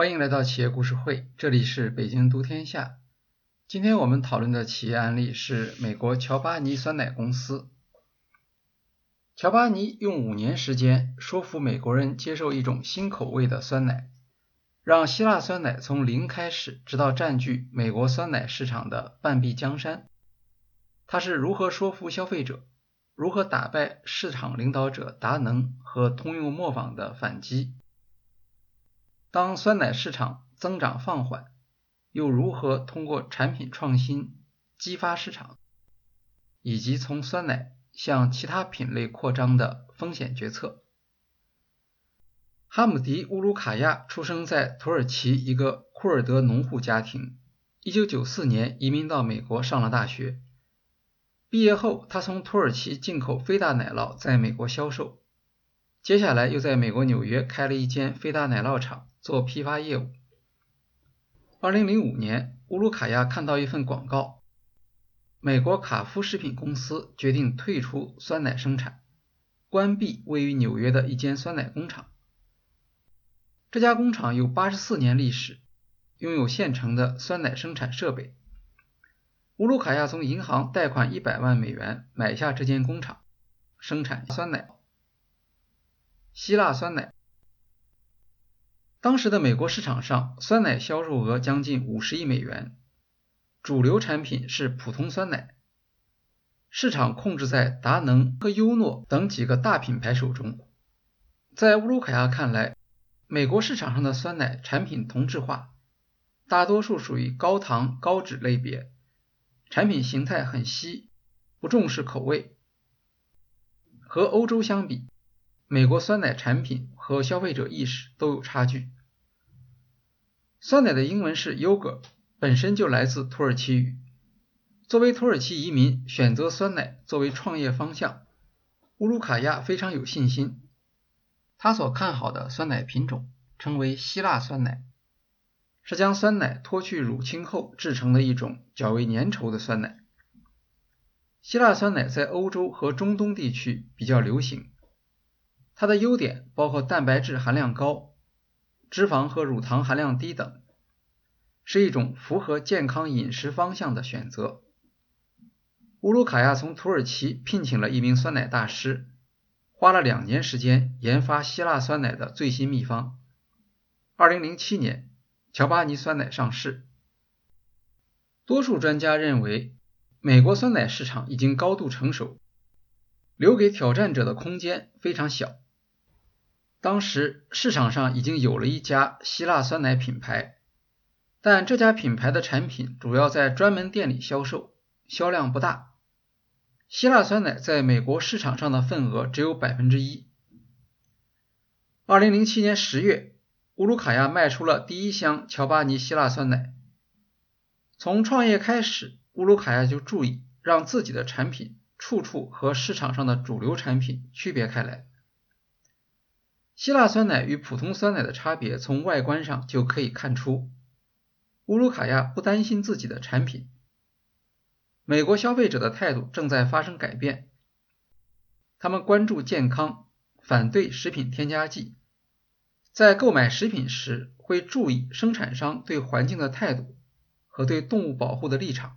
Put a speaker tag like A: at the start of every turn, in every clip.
A: 欢迎来到企业故事会，这里是北京读天下。今天我们讨论的企业案例是美国乔巴尼酸奶公司。乔巴尼用五年时间说服美国人接受一种新口味的酸奶，让希腊酸奶从零开始，直到占据美国酸奶市场的半壁江山。他是如何说服消费者？如何打败市场领导者达能和通用磨坊的反击？当酸奶市场增长放缓，又如何通过产品创新激发市场，以及从酸奶向其他品类扩张的风险决策？哈姆迪·乌鲁卡亚出生在土耳其一个库尔德农户家庭，1994年移民到美国上了大学。毕业后，他从土耳其进口菲达奶酪，在美国销售。接下来又在美国纽约开了一间菲达奶酪厂。做批发业务。二零零五年，乌鲁卡亚看到一份广告，美国卡夫食品公司决定退出酸奶生产，关闭位于纽约的一间酸奶工厂。这家工厂有八十四年历史，拥有现成的酸奶生产设备。乌鲁卡亚从银行贷款一百万美元买下这间工厂，生产酸奶、希腊酸奶。当时的美国市场上，酸奶销售额将近五十亿美元，主流产品是普通酸奶，市场控制在达能和优诺等几个大品牌手中。在乌鲁凯亚看来，美国市场上的酸奶产品同质化，大多数属于高糖高脂类别，产品形态很稀，不重视口味。和欧洲相比，美国酸奶产品和消费者意识都有差距。酸奶的英文是 yogurt，本身就来自土耳其语。作为土耳其移民，选择酸奶作为创业方向，乌鲁卡亚非常有信心。他所看好的酸奶品种称为希腊酸奶，是将酸奶脱去乳清后制成的一种较为粘稠的酸奶。希腊酸奶在欧洲和中东地区比较流行。它的优点包括蛋白质含量高、脂肪和乳糖含量低等，是一种符合健康饮食方向的选择。乌鲁卡亚从土耳其聘请了一名酸奶大师，花了两年时间研发希腊酸奶的最新秘方。二零零七年，乔巴尼酸奶上市。多数专家认为，美国酸奶市场已经高度成熟，留给挑战者的空间非常小。当时市场上已经有了一家希腊酸奶品牌，但这家品牌的产品主要在专门店里销售，销量不大。希腊酸奶在美国市场上的份额只有百分之一。二零零七年十月，乌鲁卡亚卖出了第一箱乔巴尼希腊酸奶。从创业开始，乌鲁卡亚就注意让自己的产品处处和市场上的主流产品区别开来。希腊酸奶与普通酸奶的差别从外观上就可以看出。乌鲁卡亚不担心自己的产品。美国消费者的态度正在发生改变，他们关注健康，反对食品添加剂，在购买食品时会注意生产商对环境的态度和对动物保护的立场。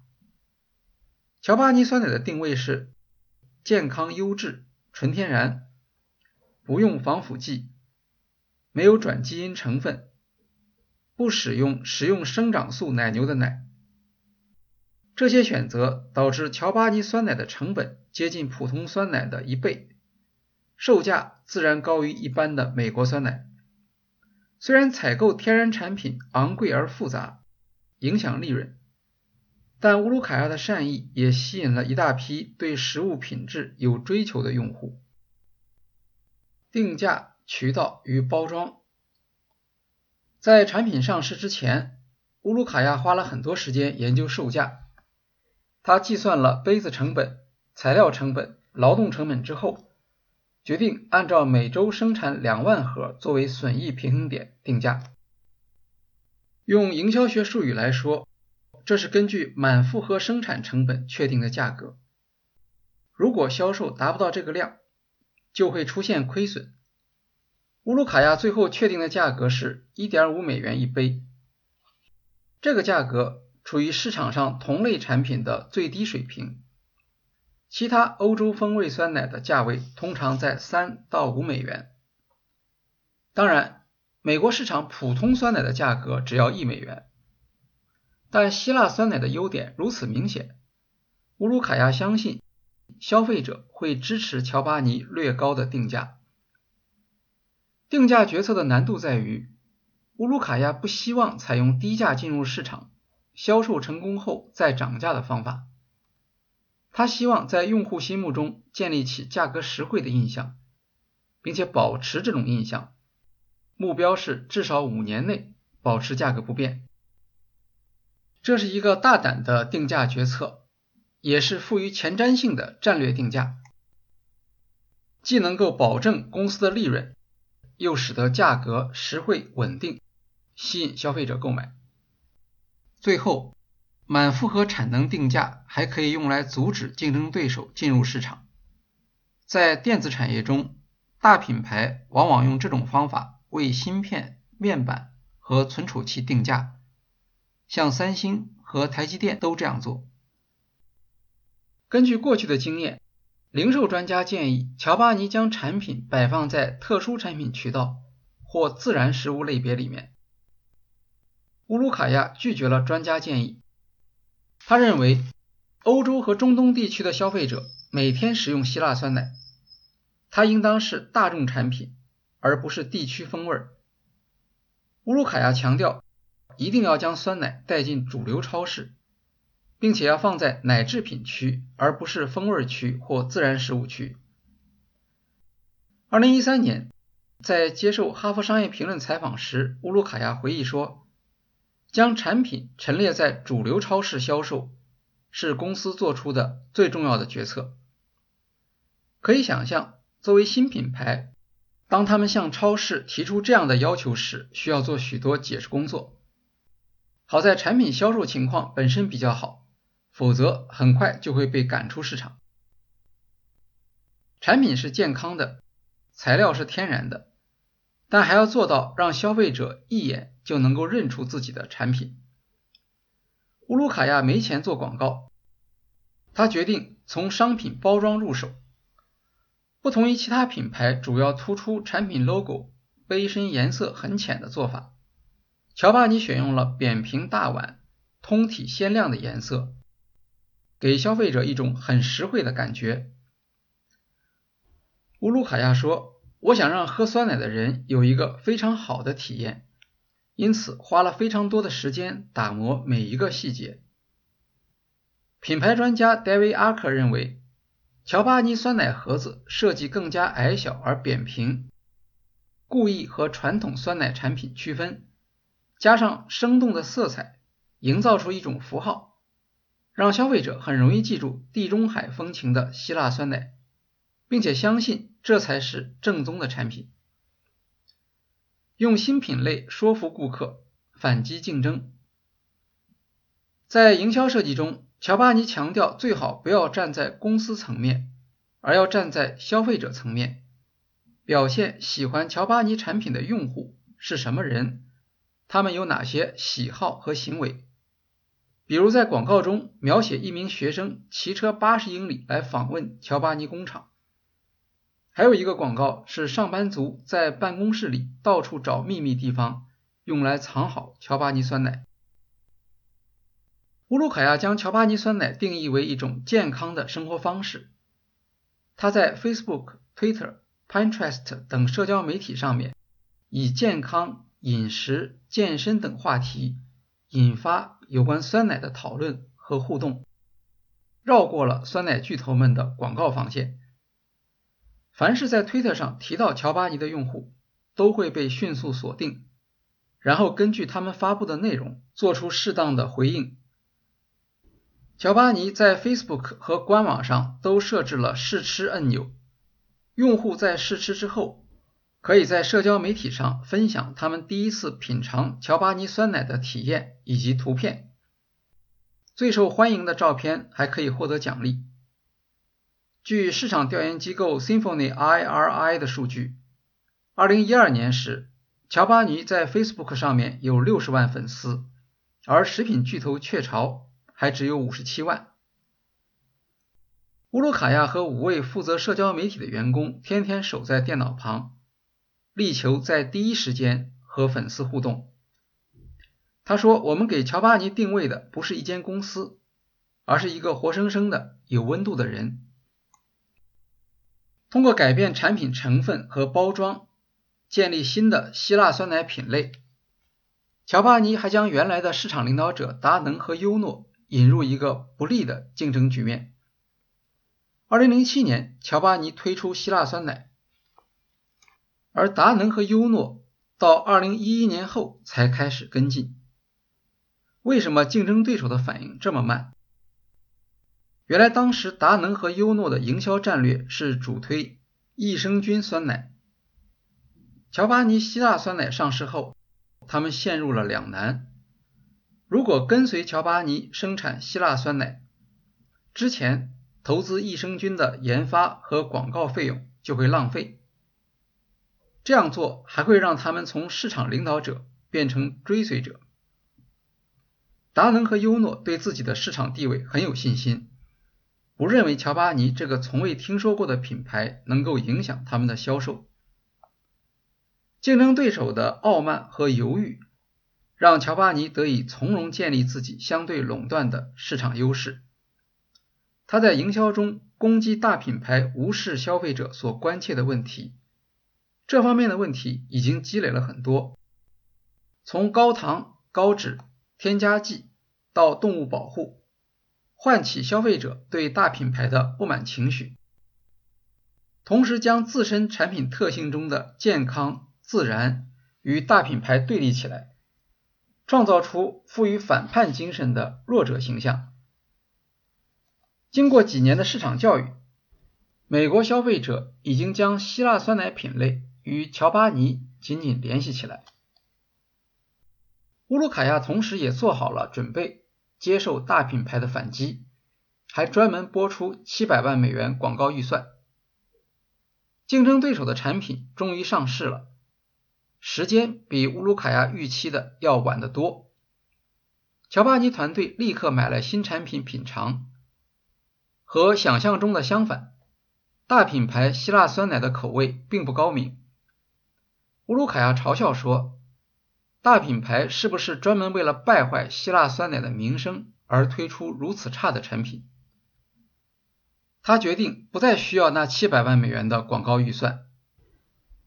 A: 乔巴尼酸奶的定位是健康、优质、纯天然，不用防腐剂。没有转基因成分，不使用食用生长素奶牛的奶，这些选择导致乔巴尼酸奶的成本接近普通酸奶的一倍，售价自然高于一般的美国酸奶。虽然采购天然产品昂贵而复杂，影响利润，但乌鲁卡亚的善意也吸引了一大批对食物品质有追求的用户。定价。渠道与包装，在产品上市之前，乌鲁卡亚花了很多时间研究售价。他计算了杯子成本、材料成本、劳动成本之后，决定按照每周生产两万盒作为损益平衡点定价。用营销学术语来说，这是根据满负荷生产成本确定的价格。如果销售达不到这个量，就会出现亏损。乌鲁卡亚最后确定的价格是1.5美元一杯，这个价格处于市场上同类产品的最低水平。其他欧洲风味酸奶的价位通常在3到5美元。当然，美国市场普通酸奶的价格只要一美元。但希腊酸奶的优点如此明显，乌鲁卡亚相信消费者会支持乔巴尼略高的定价。定价决策的难度在于，乌鲁卡亚不希望采用低价进入市场、销售成功后再涨价的方法。他希望在用户心目中建立起价格实惠的印象，并且保持这种印象。目标是至少五年内保持价格不变。这是一个大胆的定价决策，也是富于前瞻性的战略定价，既能够保证公司的利润，又使得价格实惠稳定，吸引消费者购买。最后，满负荷产能定价还可以用来阻止竞争对手进入市场。在电子产业中，大品牌往往用这种方法为芯片、面板和存储器定价。像三星和台积电都这样做。根据过去的经验，零售专家建议乔巴尼将产品摆放在特殊产品渠道或自然食物类别里面。乌鲁卡亚拒绝了专家建议。他认为，欧洲和中东地区的消费者每天食用希腊酸奶，它应当是大众产品，而不是地区风味。乌鲁卡亚强调。一定要将酸奶带进主流超市，并且要放在奶制品区，而不是风味区或自然食物区。二零一三年，在接受《哈佛商业评论》采访时，乌鲁卡亚回忆说：“将产品陈列在主流超市销售，是公司做出的最重要的决策。”可以想象，作为新品牌，当他们向超市提出这样的要求时，需要做许多解释工作。好在产品销售情况本身比较好，否则很快就会被赶出市场。产品是健康的，材料是天然的，但还要做到让消费者一眼就能够认出自己的产品。乌鲁卡亚没钱做广告，他决定从商品包装入手。不同于其他品牌主要突出产品 logo、杯身颜色很浅的做法。乔巴尼选用了扁平大碗、通体鲜亮的颜色，给消费者一种很实惠的感觉。乌鲁卡亚说：“我想让喝酸奶的人有一个非常好的体验，因此花了非常多的时间打磨每一个细节。”品牌专家 David Arker 认为，乔巴尼酸奶盒子设计更加矮小而扁平，故意和传统酸奶产品区分。加上生动的色彩，营造出一种符号，让消费者很容易记住地中海风情的希腊酸奶，并且相信这才是正宗的产品。用新品类说服顾客，反击竞争。在营销设计中，乔巴尼强调最好不要站在公司层面，而要站在消费者层面，表现喜欢乔巴尼产品的用户是什么人。他们有哪些喜好和行为？比如在广告中描写一名学生骑车八十英里来访问乔巴尼工厂，还有一个广告是上班族在办公室里到处找秘密地方，用来藏好乔巴尼酸奶。乌鲁卡亚将乔巴尼酸奶定义为一种健康的生活方式。他在 Facebook、Twitter、Pinterest 等社交媒体上面以健康。饮食、健身等话题引发有关酸奶的讨论和互动，绕过了酸奶巨头们的广告防线。凡是在推特上提到乔巴尼的用户，都会被迅速锁定，然后根据他们发布的内容做出适当的回应。乔巴尼在 Facebook 和官网上都设置了试吃按钮，用户在试吃之后。可以在社交媒体上分享他们第一次品尝乔巴尼酸奶的体验以及图片。最受欢迎的照片还可以获得奖励。据市场调研机构 Symphony IRI 的数据，二零一二年时，乔巴尼在 Facebook 上面有六十万粉丝，而食品巨头雀巢还只有五十七万。乌鲁卡亚和五位负责社交媒体的员工天天守在电脑旁，力求在第一时间和粉丝互动。他说：“我们给乔巴尼定位的不是一间公司，而是一个活生生的有温度的人。通过改变产品成分和包装。”建立新的希腊酸奶品类，乔巴尼还将原来的市场领导者达能和优诺引入一个不利的竞争局面。二零零七年，乔巴尼推出希腊酸奶，而达能和优诺到二零一一年后才开始跟进。为什么竞争对手的反应这么慢？原来当时达能和优诺的营销战略是主推益生菌酸奶。乔巴尼希腊酸奶上市后，他们陷入了两难。如果跟随乔巴尼生产希腊酸奶，之前投资益生菌的研发和广告费用就会浪费。这样做还会让他们从市场领导者变成追随者。达能和优诺对自己的市场地位很有信心，不认为乔巴尼这个从未听说过的品牌能够影响他们的销售。竞争对手的傲慢和犹豫，让乔巴尼得以从容建立自己相对垄断的市场优势。他在营销中攻击大品牌无视消费者所关切的问题，这方面的问题已经积累了很多，从高糖、高脂、添加剂到动物保护，唤起消费者对大品牌的不满情绪，同时将自身产品特性中的健康。自然与大品牌对立起来，创造出富于反叛精神的弱者形象。经过几年的市场教育，美国消费者已经将希腊酸奶品类与乔巴尼紧紧联系起来。乌鲁卡亚同时也做好了准备接受大品牌的反击，还专门拨出七百万美元广告预算。竞争对手的产品终于上市了。时间比乌鲁卡亚预期的要晚得多。乔巴尼团队立刻买了新产品品尝，和想象中的相反，大品牌希腊酸奶的口味并不高明。乌鲁卡亚嘲笑说：“大品牌是不是专门为了败坏希腊酸奶的名声而推出如此差的产品？”他决定不再需要那七百万美元的广告预算。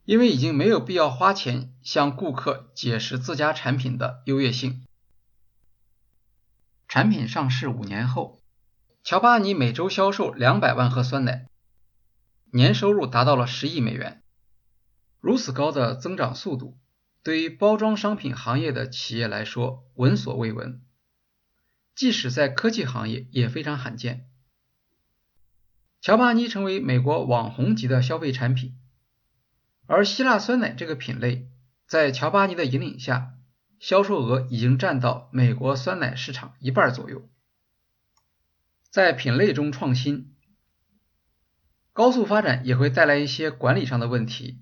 A: 因为已经没有必要花钱向顾客解释自家产品的优越性。产品上市五年后，乔巴尼每周销售两百万盒酸奶，年收入达到了十亿美元。如此高的增长速度，对于包装商品行业的企业来说闻所未闻，即使在科技行业也非常罕见。乔巴尼成为美国网红级的消费产品。而希腊酸奶这个品类，在乔巴尼的引领下，销售额已经占到美国酸奶市场一半左右。在品类中创新，高速发展也会带来一些管理上的问题。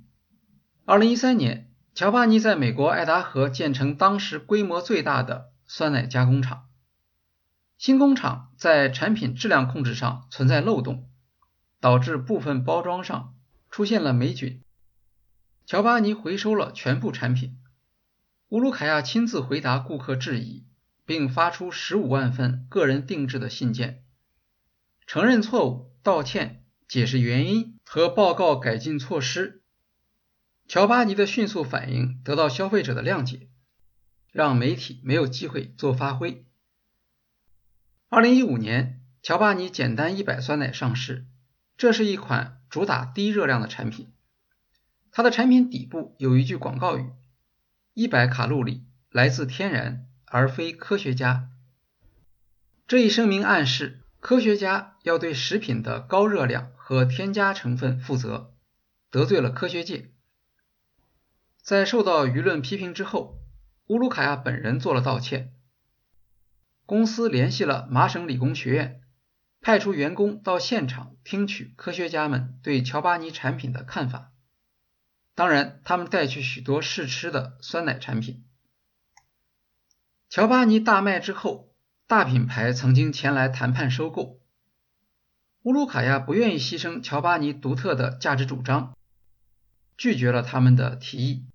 A: 二零一三年，乔巴尼在美国爱达荷建成当时规模最大的酸奶加工厂，新工厂在产品质量控制上存在漏洞，导致部分包装上出现了霉菌。乔巴尼回收了全部产品，乌鲁卡亚亲自回答顾客质疑，并发出十五万份个人定制的信件，承认错误、道歉、解释原因和报告改进措施。乔巴尼的迅速反应得到消费者的谅解，让媒体没有机会做发挥。二零一五年，乔巴尼简单一百酸奶上市，这是一款主打低热量的产品。它的产品底部有一句广告语：“一百卡路里来自天然，而非科学家。”这一声明暗示，科学家要对食品的高热量和添加成分负责，得罪了科学界。在受到舆论批评之后，乌鲁卡亚本人做了道歉。公司联系了麻省理工学院，派出员工到现场听取科学家们对乔巴尼产品的看法。当然，他们带去许多试吃的酸奶产品。乔巴尼大卖之后，大品牌曾经前来谈判收购。乌鲁卡亚不愿意牺牲乔巴尼独特的价值主张，拒绝了他们的提议。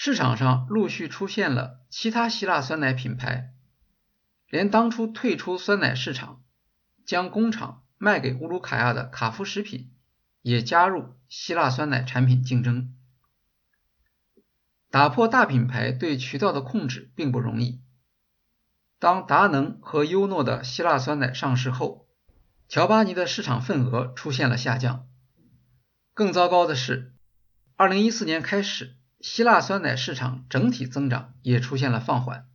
A: 市场上陆续出现了其他希腊酸奶品牌，连当初退出酸奶市场、将工厂卖给乌鲁卡亚的卡夫食品也加入希腊酸奶产品竞争。打破大品牌对渠道的控制并不容易。当达能和优诺的希腊酸奶上市后，乔巴尼的市场份额出现了下降。更糟糕的是，2014年开始，希腊酸奶市场整体增长也出现了放缓。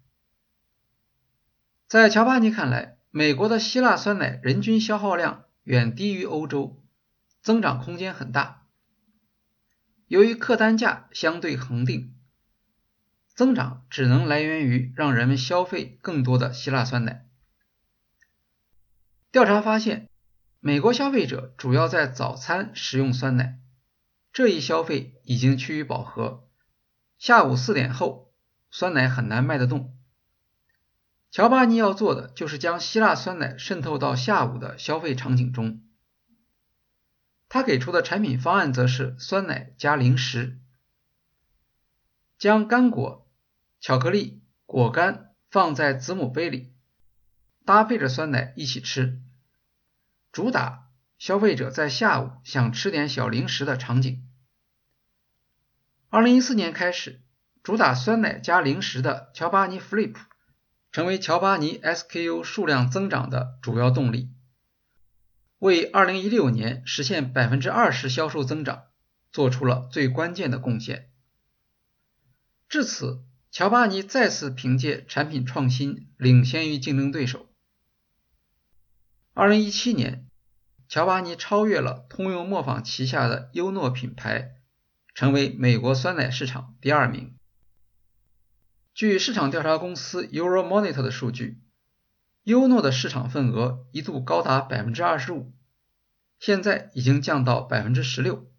A: 在乔巴尼看来，美国的希腊酸奶人均消耗量远低于欧洲，增长空间很大。由于客单价相对恒定。增长只能来源于让人们消费更多的希腊酸奶。调查发现，美国消费者主要在早餐食用酸奶，这一消费已经趋于饱和。下午四点后，酸奶很难卖得动。乔巴尼要做的就是将希腊酸奶渗透到下午的消费场景中。他给出的产品方案则是酸奶加零食，将干果。巧克力、果干放在子母杯里，搭配着酸奶一起吃，主打消费者在下午想吃点小零食的场景。二零一四年开始，主打酸奶加零食的乔巴尼 Flip 成为乔巴尼 SKU 数量增长的主要动力，为二零一六年实现百分之二十销售增长做出了最关键的贡献。至此。乔巴尼再次凭借产品创新领先于竞争对手。二零一七年，乔巴尼超越了通用磨坊旗下的优诺品牌，成为美国酸奶市场第二名。据市场调查公司 Euromonitor 的数据，优诺的市场份额一度高达百分之二十五，现在已经降到百分之十六，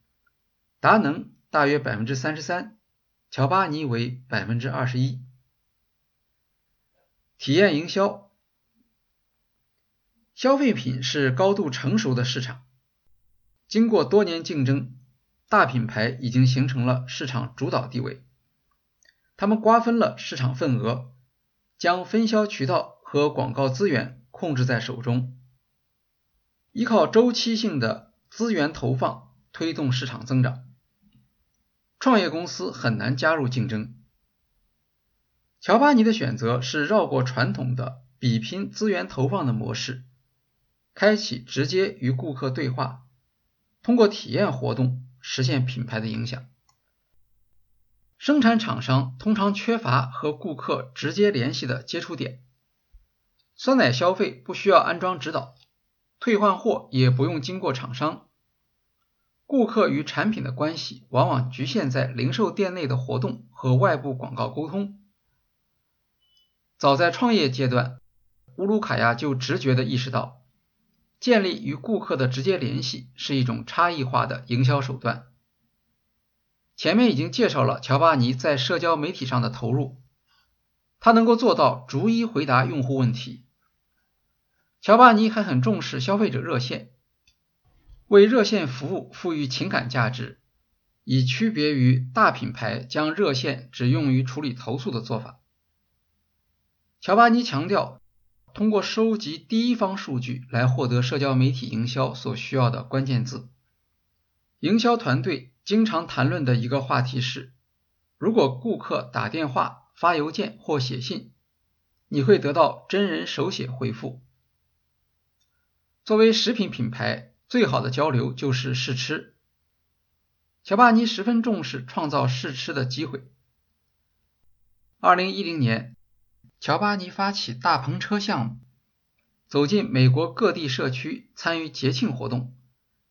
A: 达能大约百分之三十三。乔巴尼为百分之二十一。体验营销，消费品是高度成熟的市场，经过多年竞争，大品牌已经形成了市场主导地位。他们瓜分了市场份额，将分销渠道和广告资源控制在手中，依靠周期性的资源投放推动市场增长。创业公司很难加入竞争。乔巴尼的选择是绕过传统的比拼资源投放的模式，开启直接与顾客对话，通过体验活动实现品牌的影响。生产厂商通常缺乏和顾客直接联系的接触点，酸奶消费不需要安装指导，退换货也不用经过厂商。顾客与产品的关系往往局限在零售店内的活动和外部广告沟通。早在创业阶段，乌鲁卡亚就直觉地意识到，建立与顾客的直接联系是一种差异化的营销手段。前面已经介绍了乔巴尼在社交媒体上的投入，他能够做到逐一回答用户问题。乔巴尼还很重视消费者热线。为热线服务赋予情感价值，以区别于大品牌将热线只用于处理投诉的做法。乔巴尼强调，通过收集第一方数据来获得社交媒体营销所需要的关键字。营销团队经常谈论的一个话题是：如果顾客打电话、发邮件或写信，你会得到真人手写回复。作为食品品牌。最好的交流就是试吃。乔巴尼十分重视创造试吃的机会。二零一零年，乔巴尼发起大篷车项目，走进美国各地社区，参与节庆活动，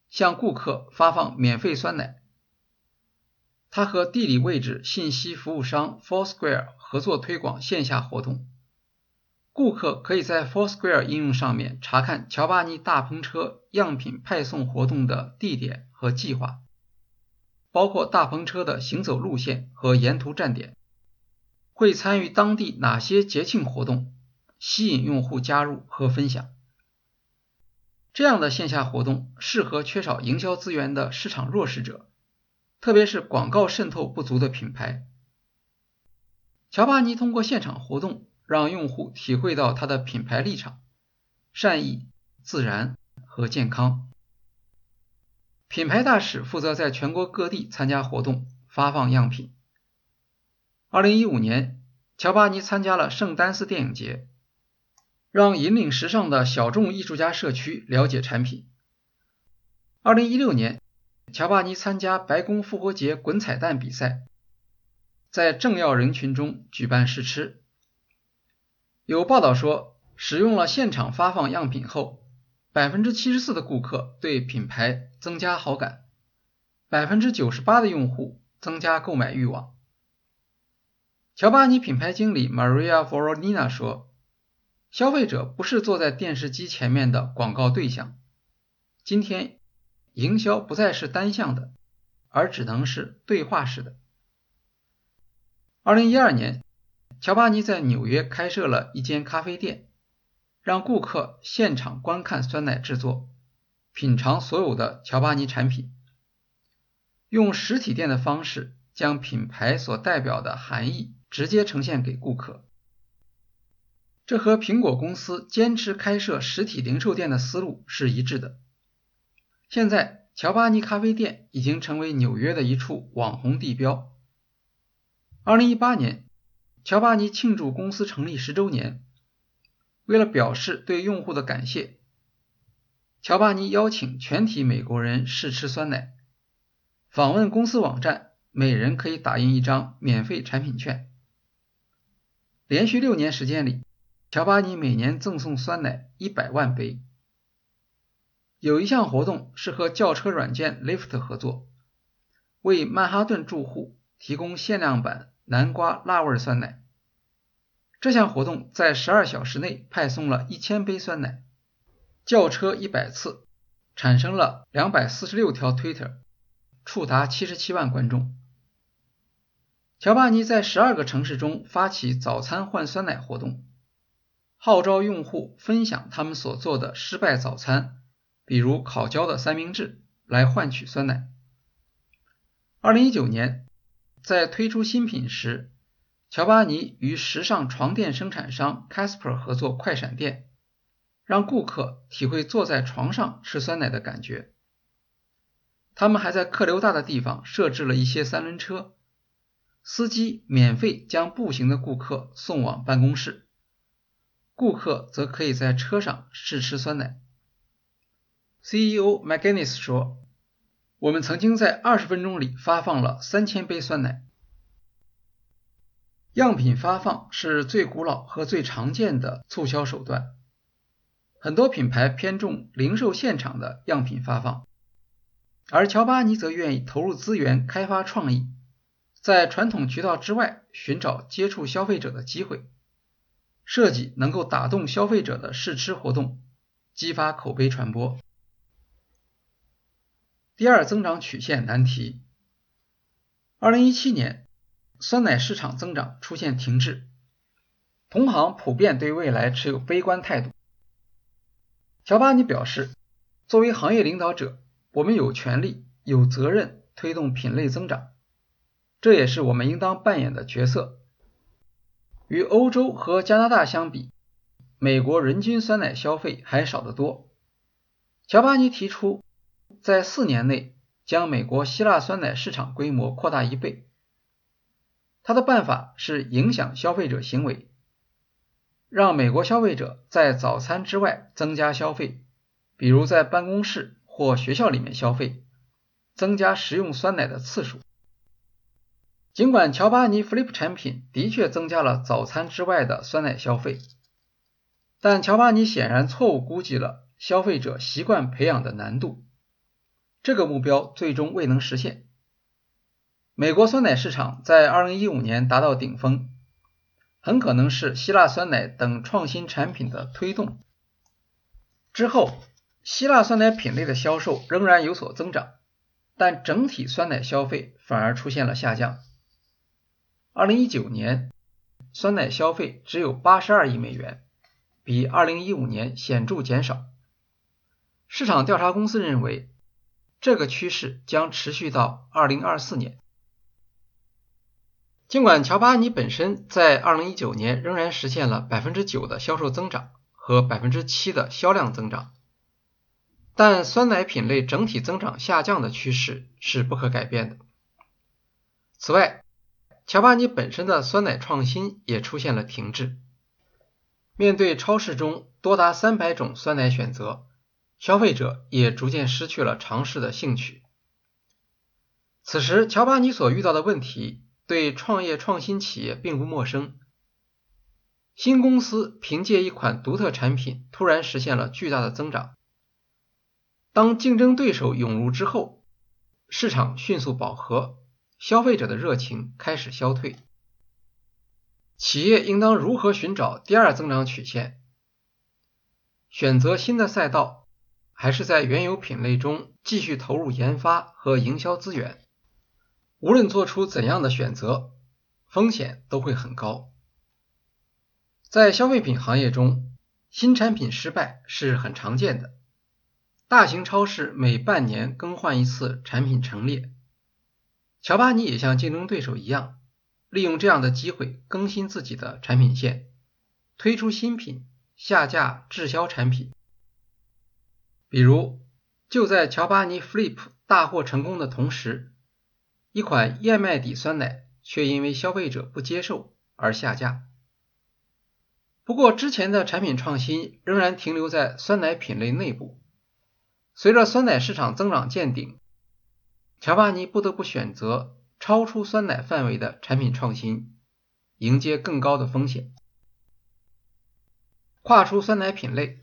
A: 向顾客发放免费酸奶。他和地理位置信息服务商 Foursquare 合作推广线下活动。顾客可以在 Foursquare 应用上面查看乔巴尼大篷车样品派送活动的地点和计划。包括大篷车的行走路线和沿途站点，会参与当地哪些节庆活动，吸引用户加入和分享。这样的线下活动适合缺少营销资源的市场弱势者，特别是广告渗透不足的品牌。乔巴尼通过现场活动，让用户体会到他的品牌立场：善意、自然和健康。品牌大使负责在全国各地参加活动，发放样品。二零一五年，乔巴尼参加了圣丹斯电影节。让引领时尚的小众艺术家社区了解产品。二零一六年，乔巴尼参加白宫复活节滚彩蛋比赛，在政要人群中举办试吃。有报道说，使用了现场发放样品后，百分之七十四的顾客对品牌增加好感，百分之九十八的用户增加购买欲望。乔巴尼品牌经理 Maria Voronina 说。消费者不是坐在电视机前面的广告对象。今天，营销不再是单向的，而只能是对话式的。二零一二年，乔巴尼在纽约开设了一间咖啡店，让顾客现场观看酸奶制作，品尝所有的乔巴尼产品，用实体店的方式将品牌所代表的含义直接呈现给顾客。这和苹果公司坚持开设实体零售店的思路是一致的。现在，乔巴尼咖啡店已经成为纽约的一处网红地标。二零一八年，乔巴尼庆祝公司成立十周年，为了表示对用户的感谢，乔巴尼邀请全体美国人试吃酸奶，访问公司网站，每人可以打印一张免费产品券。连续六年时间里。乔巴尼每年赠送酸奶一百万杯。有一项活动是和轿车软件 Lyft 合作，为曼哈顿住户提供限量版南瓜辣味酸奶。这项活动在十二小时内派送了一千杯酸奶，轿车一百次，产生了两百四十六条 Twitter，触达七十七万观众。乔巴尼在十二个城市中发起早餐换酸奶活动。号召用户分享他们所做的失败早餐，比如烤焦的三明治，来换取酸奶。二零一九年，在推出新品时，乔巴尼与时尚床垫生产商 Casper 合作快闪店，让顾客体会坐在床上吃酸奶的感觉。他们还在客流大的地方设置了一些三轮车，司机免费将步行的顾客送往办公室。顾客则可以在车上试吃酸奶。CEO McGinnis 说：“我们曾经在二十分钟里发放了三千杯酸奶。样品发放是最古老和最常见的促销手段。很多品牌偏重零售现场的样品发放，而乔巴尼则愿意投入资源开发创意，在传统渠道之外寻找接触消费者的机会。”设计能够打动消费者的试吃活动，激发口碑传播。第二增长曲线难题：二零一七年，酸奶市场增长出现停滞，同行普遍对未来持有悲观态度。乔巴尼表示，作为行业领导者，我们有权利、有责任推动品类增长，这也是我们应当扮演的角色。与欧洲和加拿大相比，美国人均酸奶消费还少得多。乔巴尼提出，在四年内将美国希腊酸奶市场规模扩大一倍。他的办法是影响消费者行为，让美国消费者在早餐之外增加消费，比如在办公室或学校里面消费，增加食用酸奶的次数。尽管乔巴尼 Flip 产品的确增加了早餐之外的酸奶消费，但乔巴尼显然错误估计了消费者习惯培养的难度，这个目标最终未能实现。美国酸奶市场在2015年达到顶峰，很可能是希腊酸奶等创新产品的推动。之后，希腊酸奶品类的销售仍然有所增长。但整体酸奶消费反而出现了下降。2019年，酸奶消费只有82亿美元，比2015年显著减少。市场调查公司认为，这个趋势将持续到2024年。尽管乔巴尼本身在2019年仍然实现了9%的销售增长和7%的销量增长，但酸奶品类整体增长下降的趋势是不可改变的。此外，乔巴尼本身的酸奶创新也出现了停滞。面对超市中多达300种酸奶选择，消费者也逐渐失去了尝试的兴趣。此时，乔巴尼所遇到的问题。对创业创新企业并不陌生。新公司凭借一款独特产品突然实现了巨大的增长，当竞争对手涌入之后，市场迅速饱和，消费者的热情开始消退。企业应当如何寻找第二增长曲线？选择新的赛道，还是在原有品类中继续投入研发和营销资源？无论做出怎样的选择，风险都会很高。在消费品行业中，新产品失败是很常见的。大型超市每半年更换一次产品陈列，乔巴尼也像竞争对手一样，利用这样的机会更新自己的产品线，推出新品，下架滞销产品。比如，就在乔巴尼 Flip 大获成功的同时。一款燕麦底酸奶却因为消费者不接受而下架。不过，之前的产品创新仍然停留在酸奶品类内部。随着酸奶市场增长见顶，乔巴尼不得不选择超出酸奶范围的产品创新，迎接更高的风险。跨出酸奶品类，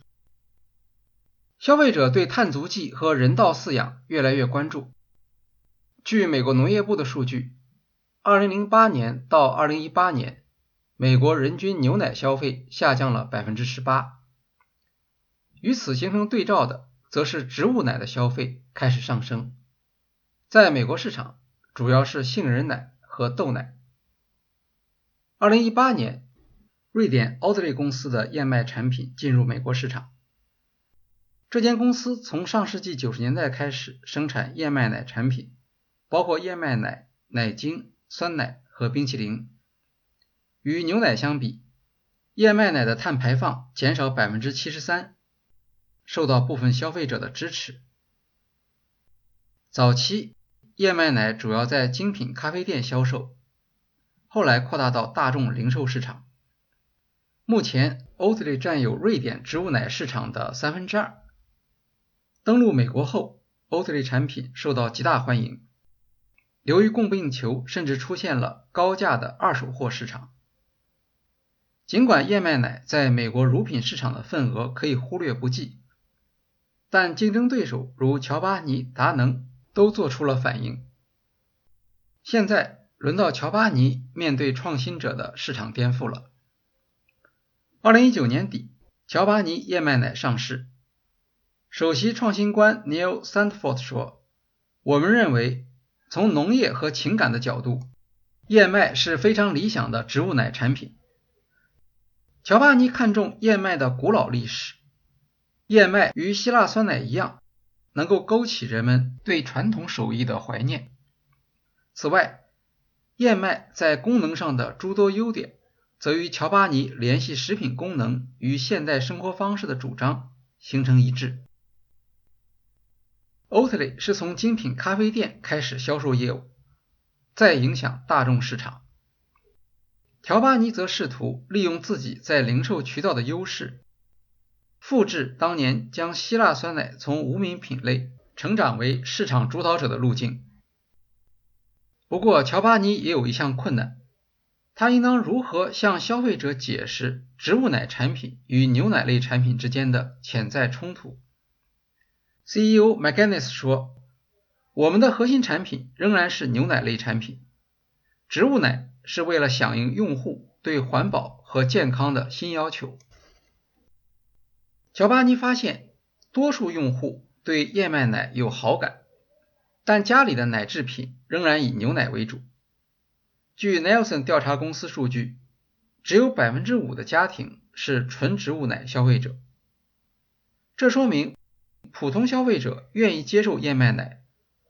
A: 消费者对碳足迹和人道饲养越来越关注。据美国农业部的数据，2008年到2018年，美国人均牛奶消费下降了18%。与此形成对照的，则是植物奶的消费开始上升。在美国市场，主要是杏仁奶和豆奶。2018年，瑞典奥德利公司的燕麦产品进入美国市场。这间公司从上世纪90年代开始生产燕麦奶产品。包括燕麦奶、奶精、酸奶和冰淇淋。与牛奶相比，燕麦奶的碳排放减少百分之七十三，受到部分消费者的支持。早期，燕麦奶主要在精品咖啡店销售，后来扩大到大众零售市场。目前，Oatly 占有瑞典植物奶市场的三分之二。登陆美国后，Oatly 产品受到极大欢迎。由于供不应求，甚至出现了高价的二手货市场。尽管燕麦奶在美国乳品市场的份额可以忽略不计，但竞争对手如乔巴尼、达能都做出了反应。现在轮到乔巴尼面对创新者的市场颠覆了。二零一九年底，乔巴尼燕麦奶上市，首席创新官 Neil Sandford 说：“我们认为。”从农业和情感的角度，燕麦是非常理想的植物奶产品。乔巴尼看重燕麦的古老历史，燕麦与希腊酸奶一样，能够勾起人们对传统手艺的怀念。此外，燕麦在功能上的诸多优点，则与乔巴尼联系食品功能与现代生活方式的主张形成一致。Oatly 是从精品咖啡店开始销售业务，再影响大众市场。乔巴尼则试图利用自己在零售渠道的优势，复制当年将希腊酸奶从无名品类成长为市场主导者的路径。不过，乔巴尼也有一项困难，他应当如何向消费者解释植物奶产品与牛奶类产品之间的潜在冲突？CEO McGinnis 说：“我们的核心产品仍然是牛奶类产品，植物奶是为了响应用户对环保和健康的新要求。”乔巴尼发现，多数用户对燕麦奶有好感，但家里的奶制品仍然以牛奶为主。据 Nelson 调查公司数据，只有百分之五的家庭是纯植物奶消费者。这说明普通消费者愿意接受燕麦奶，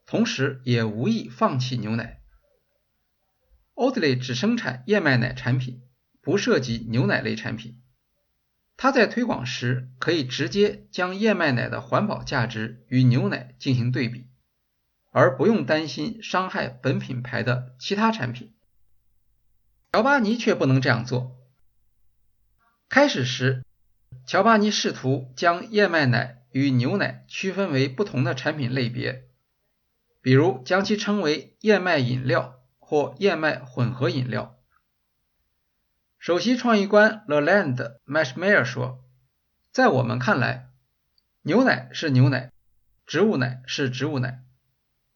A: 同时也无意放弃牛奶。Oatly 只生产燕麦奶产品，不涉及牛奶类产品。它在推广时可以直接将燕麦奶的环保价值与牛奶进行对比，而不用担心伤害本品牌的其他产品。乔巴尼却不能这样做。开始时，乔巴尼试图将燕麦奶与牛奶区分为不同的产品类别，比如将其称为燕麦饮料或燕麦混合饮料。首席创意官 Leland Mashmeyer 说：“在我们看来，牛奶是牛奶，植物奶是植物奶，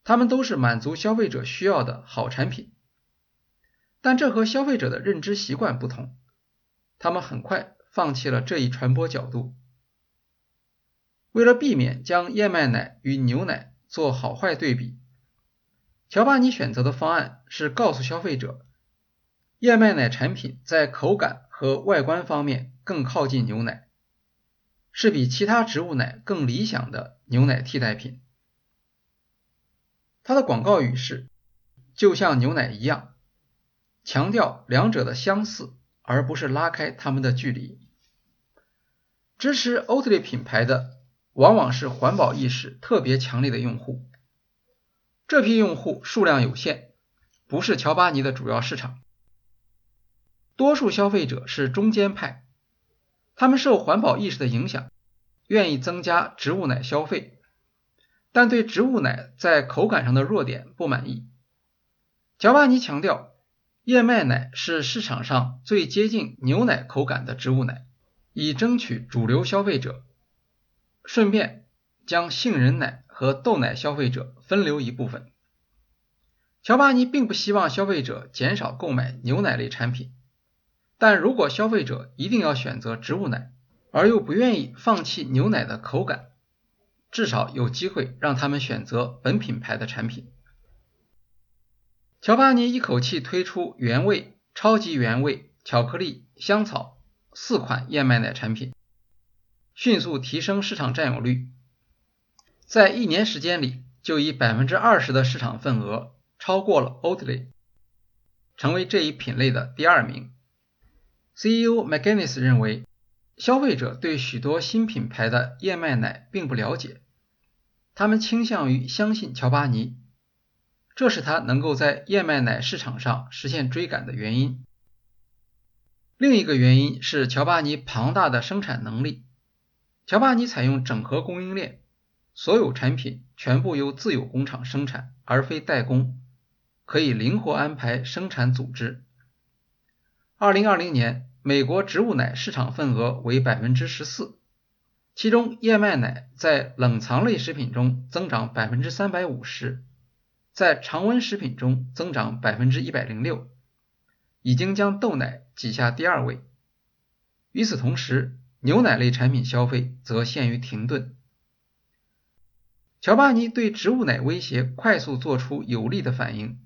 A: 它们都是满足消费者需要的好产品。但这和消费者的认知习惯不同，他们很快。”放弃了这一传播角度。为了避免将燕麦奶与牛奶做好坏对比，乔巴尼选择的方案是告诉消费者，燕麦奶产品在口感和外观方面更靠近牛奶，是比其他植物奶更理想的牛奶替代品。它的广告语是“就像牛奶一样”，强调两者的相似，而不是拉开它们的距离。支持 Oatly 品牌的往往是环保意识特别强烈的用户，这批用户数量有限，不是乔巴尼的主要市场。多数消费者是中间派，他们受环保意识的影响，愿意增加植物奶消费，但对植物奶在口感上的弱点不满意。乔巴尼强调，燕麦奶是市场上最接近牛奶口感的植物奶。以争取主流消费者，顺便将杏仁奶和豆奶消费者分流一部分。乔巴尼并不希望消费者减少购买牛奶类产品，但如果消费者一定要选择植物奶，而又不愿意放弃牛奶的口感，至少有机会让他们选择本品牌的产品。乔巴尼一口气推出原味、超级原味、巧克力、香草。四款燕麦奶产品迅速提升市场占有率，在一年时间里就以百分之二十的市场份额超过了 Oatly，成为这一品类的第二名。CEO McGinnis 认为，消费者对许多新品牌的燕麦奶并不了解，他们倾向于相信乔巴尼，这是他能够在燕麦奶市场上实现追赶的原因。另一个原因是乔巴尼庞大的生产能力。乔巴尼采用整合供应链，所有产品全部由自有工厂生产，而非代工，可以灵活安排生产组织。二零二零年，美国植物奶市场份额为百分之十四，其中燕麦奶在冷藏类食品中增长百分之三百五十，在常温食品中增长百分之一百零六。已经将豆奶挤下第二位。与此同时，牛奶类产品消费则陷于停顿。乔巴尼对植物奶威胁快速做出有力的反应，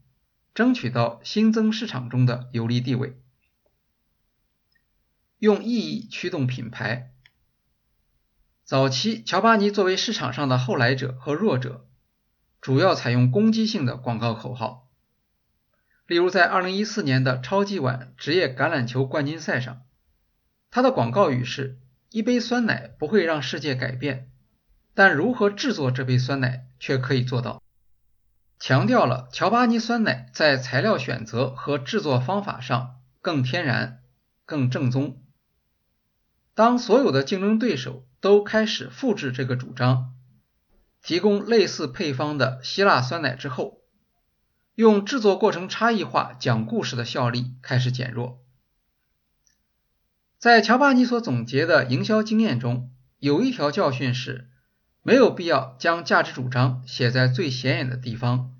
A: 争取到新增市场中的有利地位。用意义驱动品牌。早期，乔巴尼作为市场上的后来者和弱者，主要采用攻击性的广告口号。例如，在2014年的超级碗职业橄榄球冠军赛上，他的广告语是：“一杯酸奶不会让世界改变，但如何制作这杯酸奶却可以做到。”强调了乔巴尼酸奶在材料选择和制作方法上更天然、更正宗。当所有的竞争对手都开始复制这个主张，提供类似配方的希腊酸奶之后，用制作过程差异化讲故事的效力开始减弱。在乔巴尼所总结的营销经验中，有一条教训是：没有必要将价值主张写在最显眼的地方，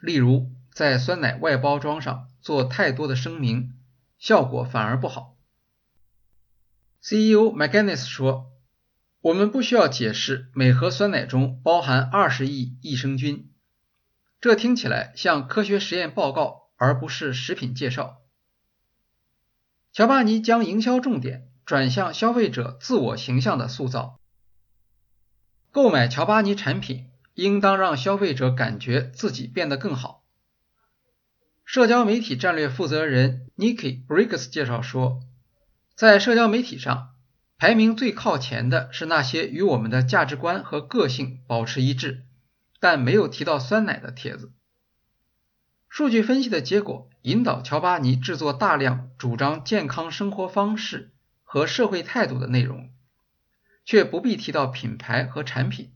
A: 例如在酸奶外包装上做太多的声明，效果反而不好。CEO McGinnis 说：“我们不需要解释每盒酸奶中包含二十亿益生菌。”这听起来像科学实验报告，而不是食品介绍。乔巴尼将营销重点转向消费者自我形象的塑造。购买乔巴尼产品，应当让消费者感觉自己变得更好。社交媒体战略负责人 Nikki Briggs 介绍说，在社交媒体上，排名最靠前的是那些与我们的价值观和个性保持一致。但没有提到酸奶的帖子。数据分析的结果引导乔巴尼制作大量主张健康生活方式和社会态度的内容，却不必提到品牌和产品。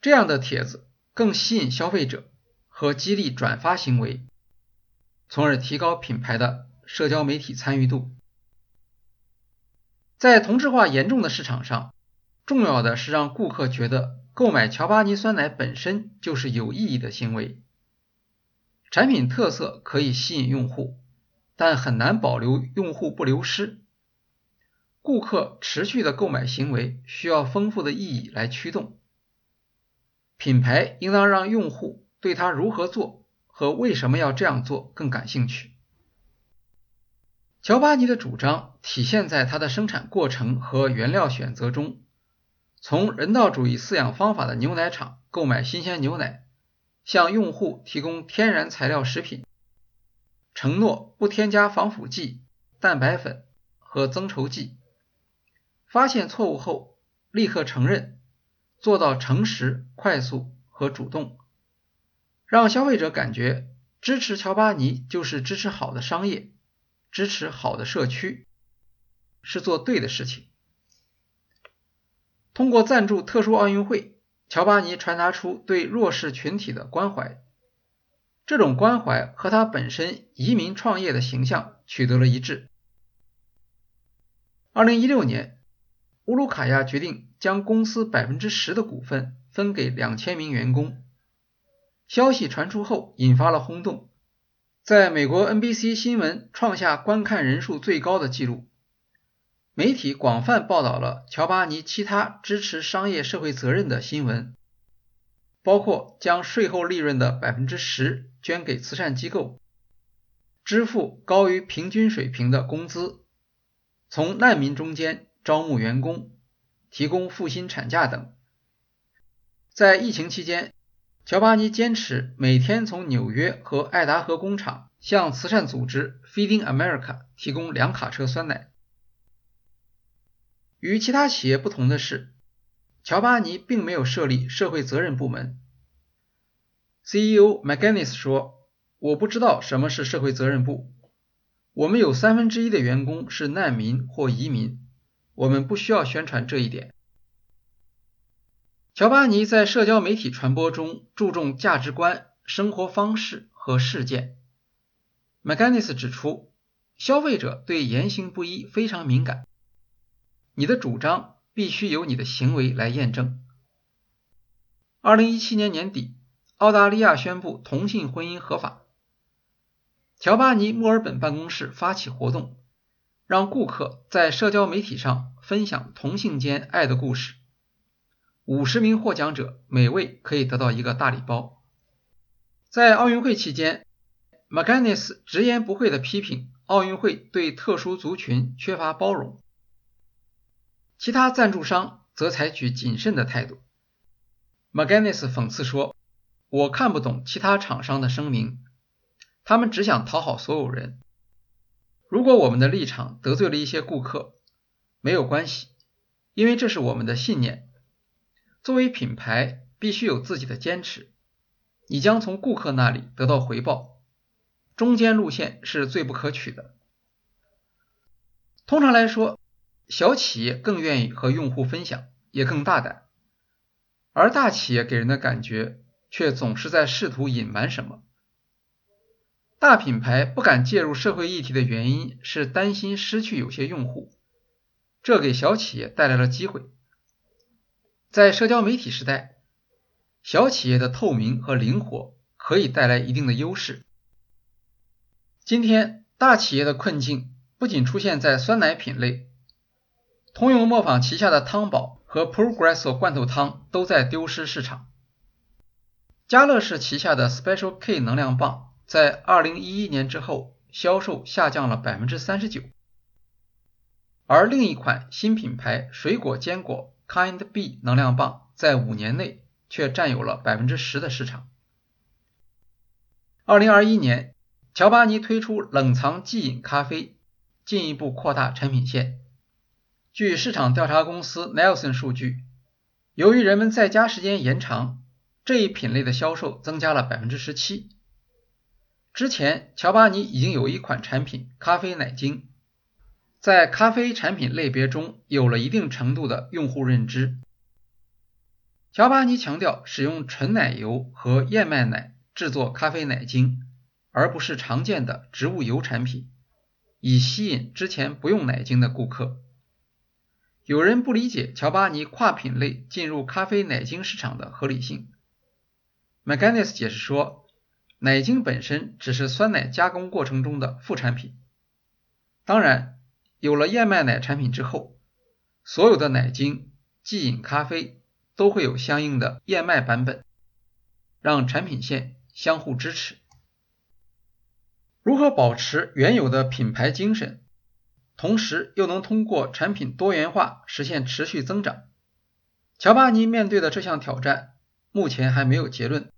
A: 这样的帖子更吸引消费者和激励转发行为，从而提高品牌的社交媒体参与度。在同质化严重的市场上，重要的是让顾客觉得。购买乔巴尼酸奶本身就是有意义的行为。产品特色可以吸引用户，但很难保留用户不流失。顾客持续的购买行为需要丰富的意义来驱动。品牌应当让用户对它如何做和为什么要这样做更感兴趣。乔巴尼的主张体现在它的生产过程和原料选择中。从人道主义饲养方法的牛奶厂购买新鲜牛奶，向用户提供天然材料食品，承诺不添加防腐剂、蛋白粉和增稠剂，发现错误后立刻承认，做到诚实、快速和主动，让消费者感觉支持乔巴尼就是支持好的商业，支持好的社区，是做对的事情。通过赞助特殊奥运会，乔巴尼传达出对弱势群体的关怀。这种关怀和他本身移民创业的形象取得了一致。二零一六年，乌鲁卡亚决定将公司百分之十的股份分给两千名员工。消息传出后，引发了轰动，在美国 NBC 新闻创下观看人数最高的纪录。媒体广泛报道了乔巴尼其他支持商业社会责任的新闻，包括将税后利润的百分之十捐给慈善机构，支付高于平均水平的工资，从难民中间招募员工，提供负薪产假等。在疫情期间，乔巴尼坚持每天从纽约和爱达荷工厂向慈善组织 Feeding America 提供两卡车酸奶。与其他企业不同的是，乔巴尼并没有设立社会责任部门。CEO McGinnis 说：“我不知道什么是社会责任部。我们有三分之一的员工是难民或移民，我们不需要宣传这一点。”乔巴尼在社交媒体传播中注重价值观、生活方式和事件。McGinnis 指出，消费者对言行不一非常敏感。你的主张必须由你的行为来验证。二零一七年年底，澳大利亚宣布同性婚姻合法。乔巴尼墨尔本办公室发起活动，让顾客在社交媒体上分享同性间爱的故事。五十名获奖者每位可以得到一个大礼包。在奥运会期间，McGinnis 直言不讳地批评奥运会对特殊族群缺乏包容。其他赞助商则采取谨慎的态度。McGinnis 讽刺说：“我看不懂其他厂商的声明，他们只想讨好所有人。如果我们的立场得罪了一些顾客，没有关系，因为这是我们的信念。作为品牌，必须有自己的坚持。你将从顾客那里得到回报，中间路线是最不可取的。通常来说。”小企业更愿意和用户分享，也更大胆，而大企业给人的感觉却总是在试图隐瞒什么。大品牌不敢介入社会议题的原因是担心失去有些用户，这给小企业带来了机会。在社交媒体时代，小企业的透明和灵活可以带来一定的优势。今天，大企业的困境不仅出现在酸奶品类。通用磨坊旗下的汤宝和 Progresso 罐头汤都在丢失市场。家乐氏旗下的 Special K 能量棒在2011年之后销售下降了百分之三十九，而另一款新品牌水果坚果 Kind B 能量棒在五年内却占有了百分之十的市场。2021年，乔巴尼推出冷藏即饮咖啡，进一步扩大产品线。据市场调查公司 Nelson 数据，由于人们在家时间延长，这一品类的销售增加了百分之十七。之前，乔巴尼已经有一款产品咖啡奶精，在咖啡产品类别中有了一定程度的用户认知。乔巴尼强调使用纯奶油和燕麦奶。制作咖啡奶精，而不是常见的植物油产品，以吸引之前不用奶精的顾客。有人不理解乔巴尼跨品类进入咖啡奶精市场的合理性。McGinnis 解释说，奶精本身只是酸奶加工过程中的副产品。当然，有了燕麦奶产品之后，所有的奶精、即饮咖啡都会有相应的燕麦版本，让产品线。相互支持。如何保持原有的品牌精神，同时又能通过产品多元化实现持续增长？乔巴尼面对的这项挑战，目前还没有结论。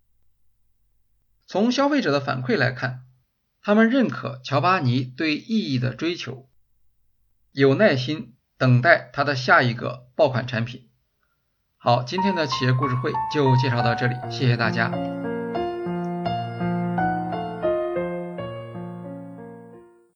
A: 从消费者的反馈来看，他们认可乔巴尼对意义的追求，有耐心等待他的下一个爆款产品。好，今天的企业故事会就介绍到这里，谢谢大家。